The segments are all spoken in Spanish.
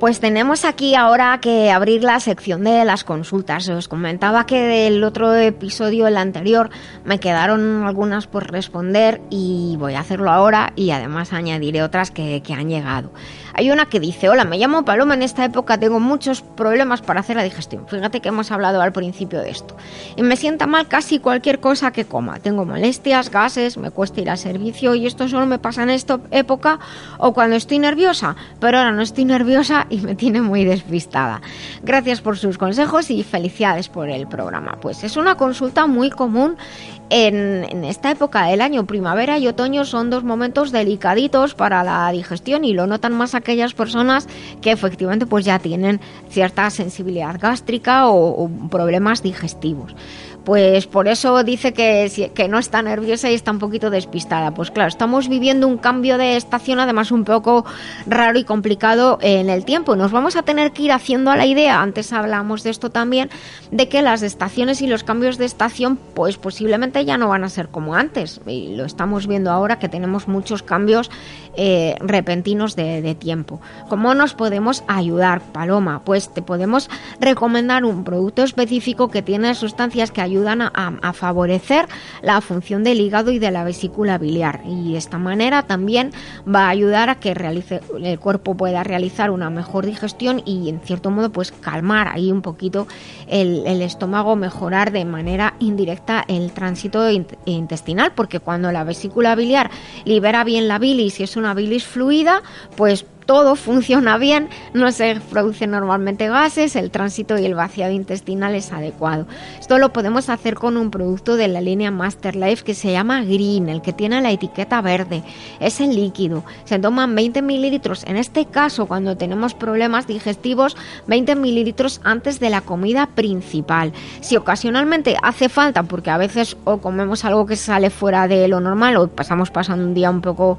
Pues tenemos aquí ahora que abrir la sección de las consultas. Os comentaba que del otro episodio, el anterior, me quedaron algunas por responder y voy a hacerlo ahora y además añadiré otras que, que han llegado. Hay una que dice, hola, me llamo Paloma, en esta época tengo muchos problemas para hacer la digestión. Fíjate que hemos hablado al principio de esto. Y me sienta mal casi cualquier cosa que coma. Tengo molestias, gases, me cuesta ir al servicio y esto solo me pasa en esta época o cuando estoy nerviosa. Pero ahora no estoy nerviosa y me tiene muy despistada. Gracias por sus consejos y felicidades por el programa. Pues es una consulta muy común en, esta época del año, primavera y otoño, son dos momentos delicaditos para la digestión y lo notan más aquellas personas que efectivamente pues ya tienen cierta sensibilidad gástrica o problemas digestivos pues por eso dice que, que no está nerviosa y está un poquito despistada. Pues claro, estamos viviendo un cambio de estación además un poco raro y complicado en el tiempo. Nos vamos a tener que ir haciendo a la idea, antes hablamos de esto también, de que las estaciones y los cambios de estación pues posiblemente ya no van a ser como antes. Y lo estamos viendo ahora que tenemos muchos cambios eh, repentinos de, tiempo. ¿Cómo nos podemos ayudar, Paloma? Pues te podemos recomendar un producto específico que tiene sustancias que ayudan a, favorecer la función del hígado y de la vesícula biliar y de esta manera también va a ayudar a que realice, el cuerpo pueda realizar una mejor digestión y en cierto modo pues calmar ahí un poquito el, estómago, mejorar de manera indirecta el tránsito intestinal porque cuando la vesícula biliar libera bien la bilis y es una bilis fluida pues todo funciona bien, no se producen normalmente gases, el tránsito y el vaciado intestinal es adecuado. Esto lo podemos hacer con un producto de la línea Master Life que se llama Green, el que tiene la etiqueta verde. Es el líquido. Se toman 20 mililitros. En este caso, cuando tenemos problemas digestivos, 20 mililitros antes de la comida principal. Si ocasionalmente hace falta, porque a veces o comemos algo que sale fuera de lo normal o pasamos pasando un día un poco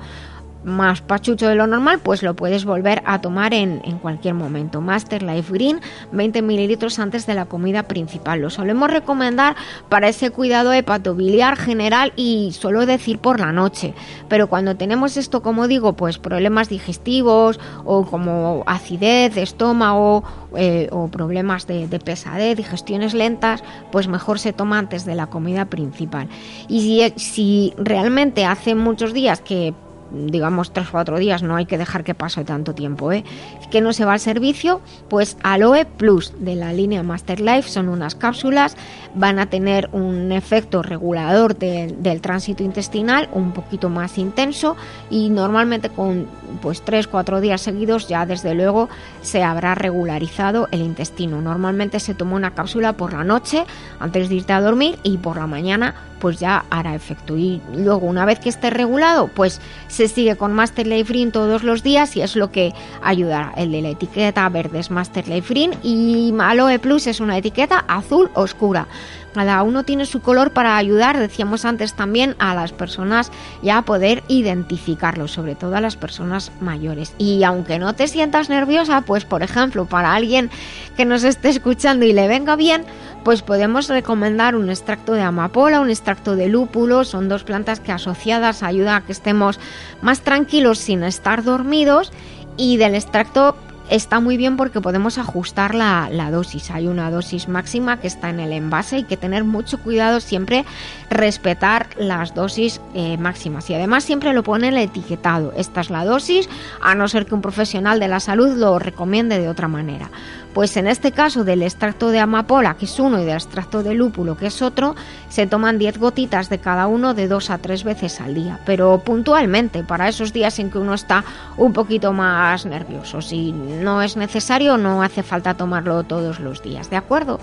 más pachucho de lo normal, pues lo puedes volver a tomar en, cualquier momento. Master Life Green, 20 mililitros antes de la comida principal. Lo solemos recomendar para ese cuidado hepatobiliar general y suelo decir por la noche. Pero cuando tenemos esto, como digo, pues problemas digestivos o como acidez de estómago eh, o problemas de, de, pesadez, digestiones lentas, pues mejor se toma antes de la comida principal. Y si realmente hace muchos días que digamos tres o cuatro días, no hay que dejar que pase tanto tiempo, ¿eh? que no se va al servicio, pues Aloe Plus de la línea Master Life son unas cápsulas, van a tener un efecto regulador del tránsito intestinal un poquito más intenso y normalmente con pues tres, cuatro días seguidos ya desde luego se habrá regularizado el intestino. Normalmente se toma una cápsula por la noche antes de irte a dormir y por la mañana pues ya hará efecto. Y luego, una vez que esté regulado, pues se sigue con Master Life Green todos los días y es lo que ayudará. El de la etiqueta verde es Master Life Green y Aloe Plus es una etiqueta azul oscura. Cada uno tiene su color para ayudar, decíamos antes también, a las personas ya a poder identificarlo, sobre todo a las personas mayores. Y aunque no te sientas nerviosa, pues por ejemplo, para alguien que nos esté escuchando y le venga bien, pues podemos recomendar un extracto de amapola, un extracto de lúpulo, son dos plantas que asociadas ayudan a que estemos más tranquilos sin estar dormidos y del extracto está muy bien porque podemos ajustar la, dosis. Hay una dosis máxima que está en el envase y que tener mucho cuidado siempre respetar las dosis eh, máximas. Y además siempre lo pone el etiquetado. Esta es la dosis, a no ser que un profesional de la salud lo recomiende de otra manera. Pues en este caso del extracto de amapola, que es uno, y del extracto de lúpulo, que es otro, se toman 10 gotitas de cada uno de dos a tres veces al día, pero puntualmente para esos días en que uno está un poquito más nervioso. Si no es necesario, no hace falta tomarlo todos los días, ¿de acuerdo?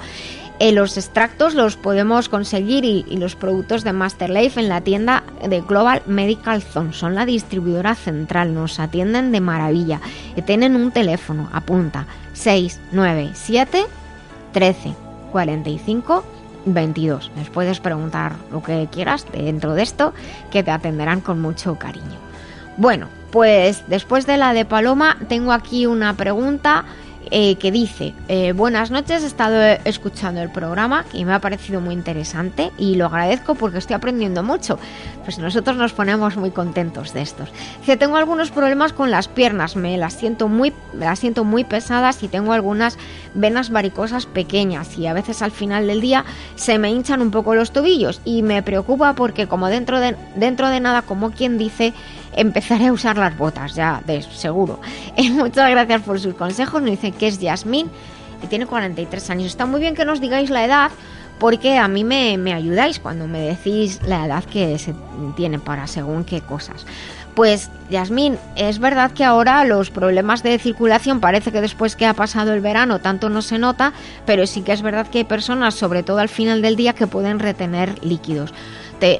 Eh, los extractos los podemos conseguir y, los productos de Master Life en la tienda de Global Medical Zone. Son la distribuidora central, nos atienden de maravilla. Y tienen un teléfono, apunta 697 13 45 22. Les puedes preguntar lo que quieras dentro de esto, que te atenderán con mucho cariño. Bueno, pues después de la de Paloma, tengo aquí una pregunta eh, que dice, eh, buenas noches, he estado escuchando el programa y me ha parecido muy interesante y lo agradezco porque estoy aprendiendo mucho. Pues nosotros nos ponemos muy contentos de estos. Que tengo algunos problemas con las piernas, me las siento muy, las siento muy pesadas y tengo algunas venas varicosas pequeñas y a veces al final del día se me hinchan un poco los tobillos y me preocupa porque como dentro de, dentro de nada, como quien dice, empezaré a usar las botas, ya de seguro. Eh, muchas gracias por sus consejos. Nos dice que es Yasmín y tiene 43 años. Está muy bien que nos digáis la edad porque a mí me, me ayudáis cuando me decís la edad que se tiene para según qué cosas. Pues Yasmín, es verdad que ahora los problemas de circulación parece que después que ha pasado el verano tanto no se nota, pero sí que es verdad que hay personas, sobre todo al final del día, que pueden retener líquidos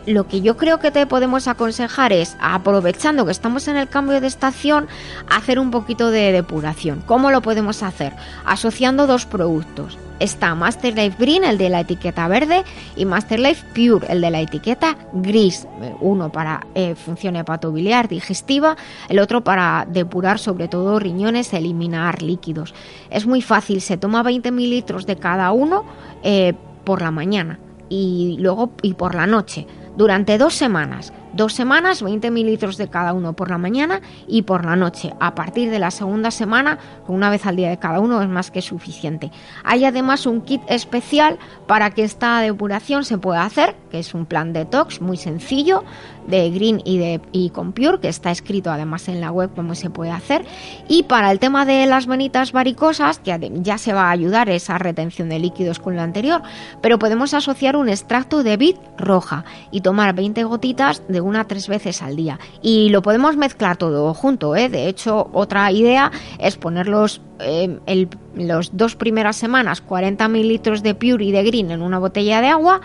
lo que yo creo que te podemos aconsejar es, aprovechando que estamos en el cambio de estación, hacer un poquito de depuración. ¿Cómo lo podemos hacer? Asociando dos productos. Está Master Life Green, el de la etiqueta verde, y Master Life Pure, el de la etiqueta gris. Uno para eh, función hepatobiliar digestiva, el otro para depurar sobre todo riñones, eliminar líquidos. Es muy fácil, se toma 20 mililitros de cada uno eh, por la mañana y luego y por la noche durante dos semanas. Dos semanas, 20 mililitros de cada uno por la mañana y por la noche. A partir de la segunda semana, una vez al día de cada uno es más que suficiente. Hay además un kit especial para que esta depuración se pueda hacer, que es un plan detox muy sencillo de Green y de y con Pure, que está escrito además en la web cómo se puede hacer. Y para el tema de las venitas varicosas, que ya se va a ayudar esa retención de líquidos con lo anterior, pero podemos asociar un extracto de vid roja y tomar 20 gotitas de una a tres veces al día. Y lo podemos mezclar todo junto, ¿eh? De hecho, otra idea es ponerlos eh, el, los dos primeras semanas 40 mililitros de Pure y de Green en una botella de agua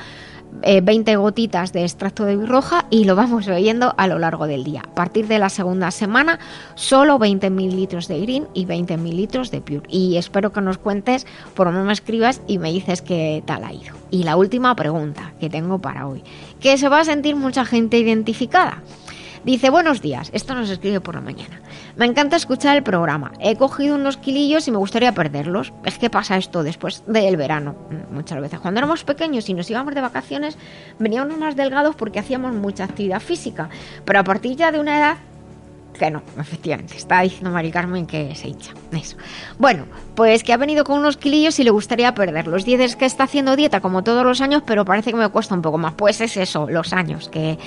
20 eh, gotitas de extracto de roja y lo vamos bebiendo a lo largo del día. A partir de la segunda semana, solo 20 mililitros de green y 20 mililitros de pure. Y espero que nos cuentes, por lo menos me escribas y me dices qué tal ha ido. Y la última pregunta que tengo para hoy, que se va a sentir mucha gente identificada. Dice, buenos días, esto nos escribe por la mañana. Me encanta escuchar el programa. He cogido unos kilillos y me gustaría perderlos. Es que pasa esto después del verano, muchas veces. Cuando éramos pequeños y nos íbamos de vacaciones, veníamos más delgados porque hacíamos mucha actividad física. Pero a partir ya de una edad que no, efectivamente, está diciendo Mari Carmen que se hincha. Eso. Bueno, pues que ha venido con unos kilillos y le gustaría perder los es que está haciendo dieta como todos los años, pero parece que me cuesta un poco más. Pues es eso, los años que,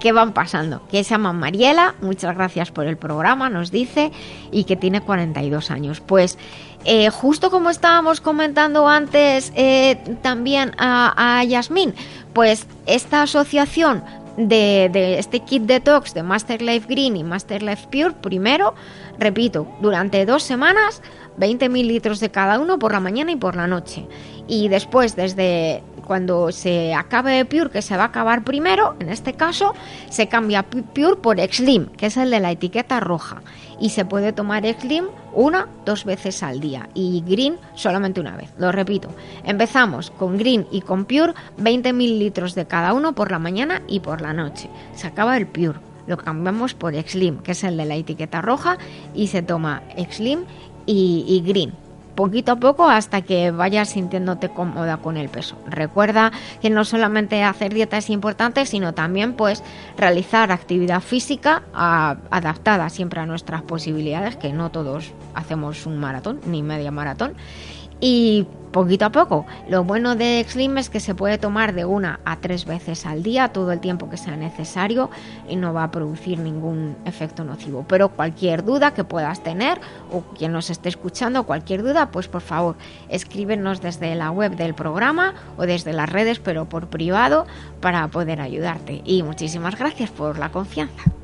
que van pasando. Que se llama Mariela, muchas gracias por el programa, nos dice, y que tiene 42 años. Pues eh, justo como estábamos comentando antes eh, también a, a Yasmín, pues esta asociación de, este kit detox de Master Life Green y Master Life Pure, primero, repito, durante dos semanas, 20 mililitros de cada uno por la mañana y por la noche. Y después, desde cuando se acabe Pure, que se va a acabar primero, en este caso, se cambia Pure por Slim, que es el de la etiqueta roja. Y se puede tomar Slim una, dos veces al día y Green solamente una vez. Lo repito, empezamos con Green y con Pure, 20 mililitros de cada uno por la mañana y por la noche. Se acaba el Pure, lo cambiamos por Slim, que es el de la etiqueta roja, y se toma Slim y, y Green poquito a poco hasta que vayas sintiéndote cómoda con el peso. Recuerda que no solamente hacer dieta es importante, sino también pues realizar actividad física adaptada siempre a nuestras posibilidades, que no todos hacemos un maratón ni media maratón. Y poquito a poco. Lo bueno de Slim es que se puede tomar de una a tres veces al día, todo el tiempo que sea necesario y no va a producir ningún efecto nocivo. Pero cualquier duda que puedas tener o quien nos esté escuchando, cualquier duda, pues por favor escríbenos desde la web del programa o desde las redes, pero por privado, para poder ayudarte. Y muchísimas gracias por la confianza.